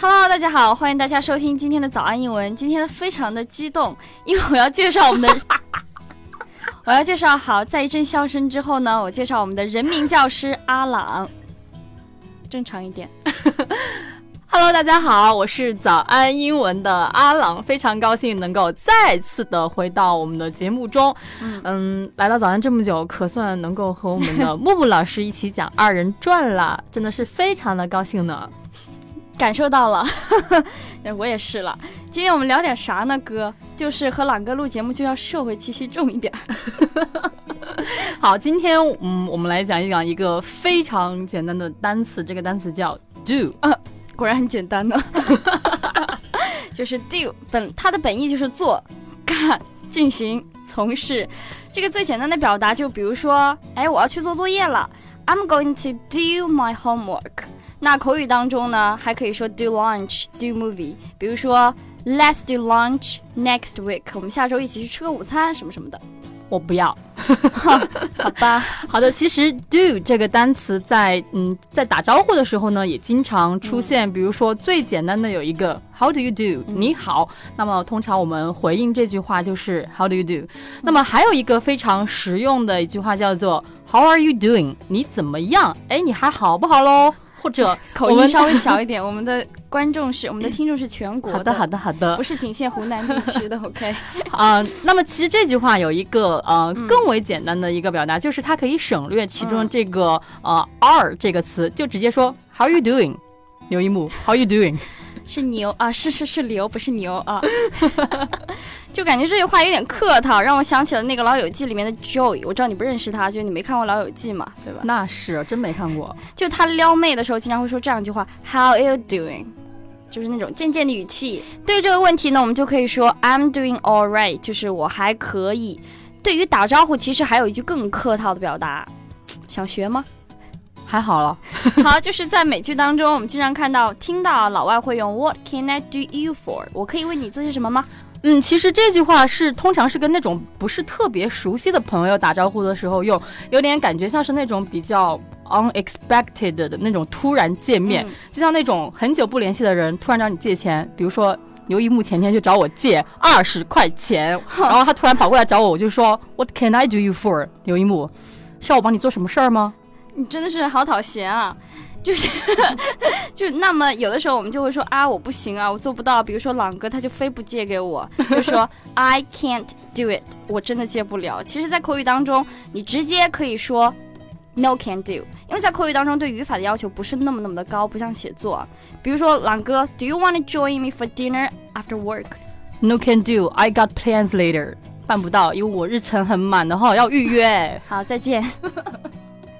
Hello，大家好，欢迎大家收听今天的早安英文。今天非常的激动，因为我要介绍我们的，我要介绍好，在一阵笑声之后呢，我介绍我们的人民教师阿朗。正常一点。Hello，大家好，我是早安英文的阿朗，非常高兴能够再次的回到我们的节目中。嗯，来到早安这么久，可算能够和我们的木木老师一起讲二人转了，真的是非常的高兴呢。感受到了，我也是了。今天我们聊点啥呢？哥，就是和朗哥录节目就要社会气息重一点。好，今天嗯，我们来讲一讲一个非常简单的单词，这个单词叫 do。果然很简单呢，就是 do 本它的本意就是做、干、进行、从事。这个最简单的表达就比如说，哎，我要去做作业了，I'm going to do my homework。那口语当中呢，还可以说 do lunch、do movie。比如说，Let's do lunch next week。我们下周一起去吃个午餐，什么什么的。我不要，好吧。好的，其实 do 这个单词在嗯在打招呼的时候呢，也经常出现。比如说最简单的有一个 How do you do？你好。那么通常我们回应这句话就是 How do you do？那么还有一个非常实用的一句话叫做 How are you doing？你怎么样？哎，你还好不好喽？或者 口音稍微小一点，我们的观众是我们的听众是全国的，好的好的好的，不是仅限湖南地区的。OK，啊，那么其实这句话有一个呃更为简单的一个表达，就是它可以省略其中这个呃 are 这个词，就直接说 How are you doing？刘一木，How are you doing？是牛啊，是是是牛，不是牛啊。就感觉这句话有点客套，让我想起了那个《老友记》里面的 Joey。我知道你不认识他，就你没看过《老友记》嘛，对吧？那是真没看过。就他撩妹的时候，经常会说这样一句话：How are you doing？就是那种渐渐的语气。对于这个问题呢，我们就可以说 I'm doing all right，就是我还可以。对于打招呼，其实还有一句更客套的表达，想学吗？还好了。好，就是在美剧当中，我们经常看到、听到老外会用 What can I do you for？我可以为你做些什么吗？嗯，其实这句话是通常是跟那种不是特别熟悉的朋友打招呼的时候用，有点感觉像是那种比较 unexpected 的那种突然见面，就像那种很久不联系的人突然找你借钱，比如说刘一木前天就找我借二十块钱，然后他突然跑过来找我，我就说 What can I do you for？刘一木，需要我帮你做什么事儿吗？你真的是好讨嫌啊！就是，就那么有的时候我们就会说啊，我不行啊，我做不到。比如说朗哥他就非不借给我，就说 I can't do it，我真的借不了。其实，在口语当中，你直接可以说 No can do，因为在口语当中对语法的要求不是那么那么的高，不像写作。比如说朗哥，Do you want to join me for dinner after work？No can do，I got plans later。办不到，因为我日程很满的哈，要预约。好，再见。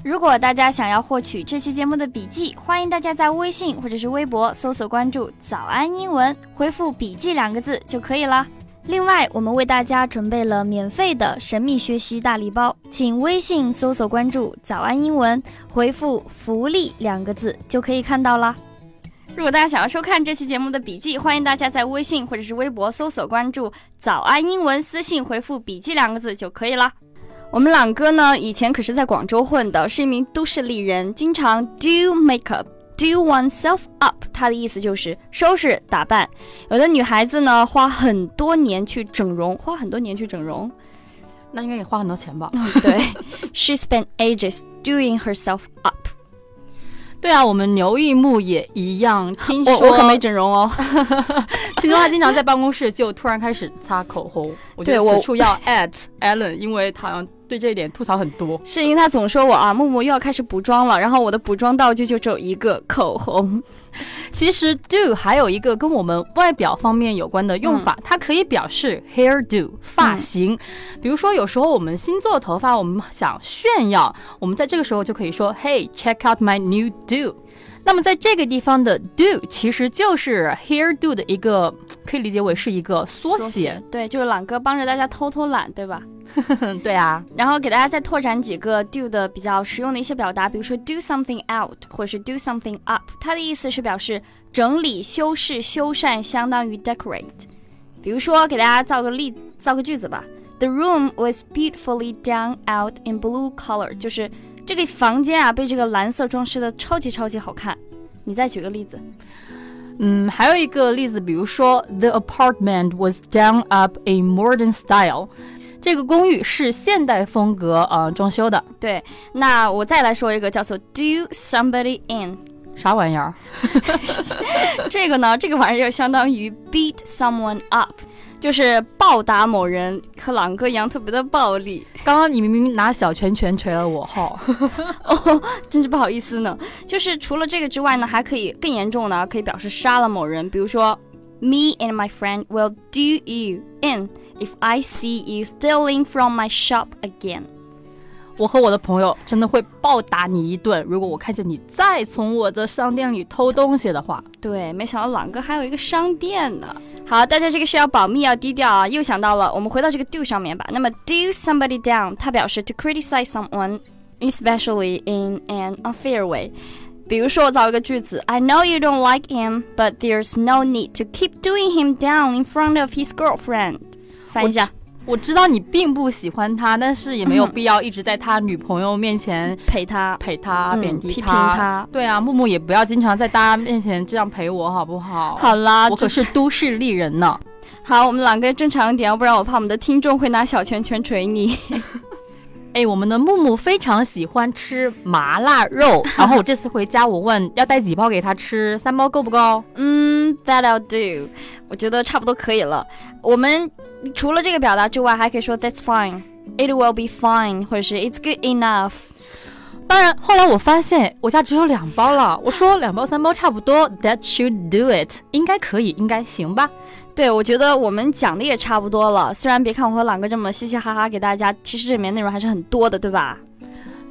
如果大家想要获取这期节目的笔记，欢迎大家在微信或者是微博搜索关注“早安英文”，回复“笔记”两个字就可以了。另外，我们为大家准备了免费的神秘学习大礼包，请微信搜索关注“早安英文”，回复“福利”两个字就可以看到了。如果大家想要收看这期节目的笔记，欢迎大家在微信或者是微博搜索关注“早安英文”，私信回复“笔记”两个字就可以了。我们朗哥呢，以前可是在广州混的，是一名都市丽人，经常 do makeup，do oneself up。他的意思就是收拾打扮。有的女孩子呢，花很多年去整容，花很多年去整容，那应该也花很多钱吧？对，she spent ages doing herself up。对啊，我们牛一木也一样。听说我可没整容哦。听说他经常在办公室就突然开始擦口红。我觉得此处要 at Allen，因为他好像。对这一点吐槽很多，是因为他总说我啊，木木又要开始补妆了，然后我的补妆道具就只有一个口红。其实 do 还有一个跟我们外表方面有关的用法，它可以表示 hair do 发型。比如说有时候我们新做头发，我们想炫耀，我们在这个时候就可以说，Hey check out my new do。那么在这个地方的 do 其实就是 here do 的一个，可以理解为是一个缩写。对，就是朗哥帮着大家偷偷懒，对吧？对啊。然后给大家再拓展几个 do 的比较实用的一些表达，比如说 do something out 或者是 do something up，它的意思是表示整理、修饰、修缮，相当于 decorate。比如说给大家造个例，造个句子吧。The room was beautifully done out in blue color，就是。这个房间啊，被这个蓝色装饰的超级超级好看。你再举个例子。嗯，还有一个例子，比如说，The apartment was done up in modern style。这个公寓是现代风格呃装修的。对，那我再来说一个叫做 do somebody in，啥玩意儿？这个呢，这个玩意儿相当于 beat someone up，就是暴打某人，和朗哥一样特别的暴力。刚刚你明明拿小拳拳捶了我，哈，哦，真是不好意思呢。就是除了这个之外呢，还可以更严重的，可以表示杀了某人，比如说 me and my friend will do you in。If I see you stealing from my shop again，我和我的朋友真的会暴打你一顿。如果我看见你再从我的商店里偷东西的话，对，没想到朗哥还有一个商店呢。好，大家这个是要保密，要低调啊。又想到了，我们回到这个 do 上面吧。那么 do somebody down，它表示 to criticize someone，especially in an unfair way。比如说，我造一个句子：I know you don't like him, but there's no need to keep doing him down in front of his girlfriend。翻一下，我知道你并不喜欢他，但是也没有必要一直在他女朋友面前陪他、陪他、贬低批评他。对啊，木木也不要经常在大家面前这样陪我，好不好？好啦，我可是都市丽人呢。好，我们朗哥正常一点，要不然我怕我们的听众会拿小拳拳捶你。哎，我们的木木非常喜欢吃麻辣肉，然后我这次回家，我问要带几包给他吃，三包够不够？嗯，That'll do，我觉得差不多可以了。我们除了这个表达之外，还可以说 That's fine，It will be fine，或者是 It's good enough。当然，后来我发现我家只有两包了，我说两包三包差不多，That should do it，应该可以，应该行吧。对，我觉得我们讲的也差不多了。虽然别看我和朗哥这么嘻嘻哈哈给大家，其实这里面内容还是很多的，对吧？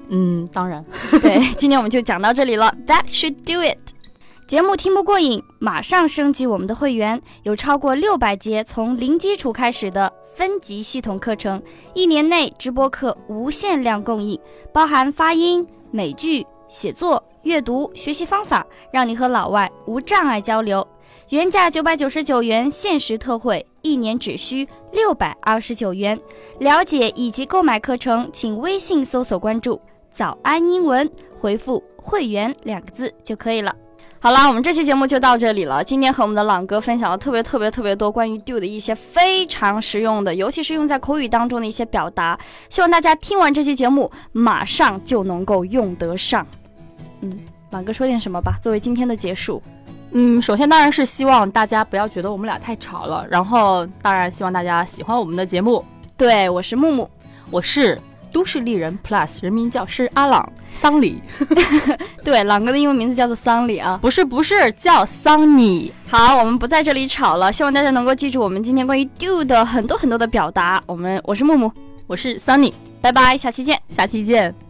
嗯，当然。对，今天我们就讲到这里了。That should do it。节目听不过瘾，马上升级我们的会员，有超过六百节从零基础开始的分级系统课程，一年内直播课无限量供应，包含发音、美剧、写作、阅读、学习方法，让你和老外无障碍交流。原价九百九十九元，限时特惠，一年只需六百二十九元。了解以及购买课程，请微信搜索关注“早安英文”，回复“会员”两个字就可以了。好啦，我们这期节目就到这里了。今天和我们的朗哥分享了特别特别特别多关于 do 的一些非常实用的，尤其是用在口语当中的一些表达。希望大家听完这期节目，马上就能够用得上。嗯，朗哥说点什么吧，作为今天的结束。嗯，首先当然是希望大家不要觉得我们俩太吵了，然后当然希望大家喜欢我们的节目。对，我是木木，我是都市丽人 Plus 人民教师阿朗桑里。对，朗哥的英文名字叫做桑里啊，不是不是叫桑尼。好，我们不在这里吵了，希望大家能够记住我们今天关于 do 的很多很多的表达。我们我是木木，我是桑尼，拜拜，下期见，下期见。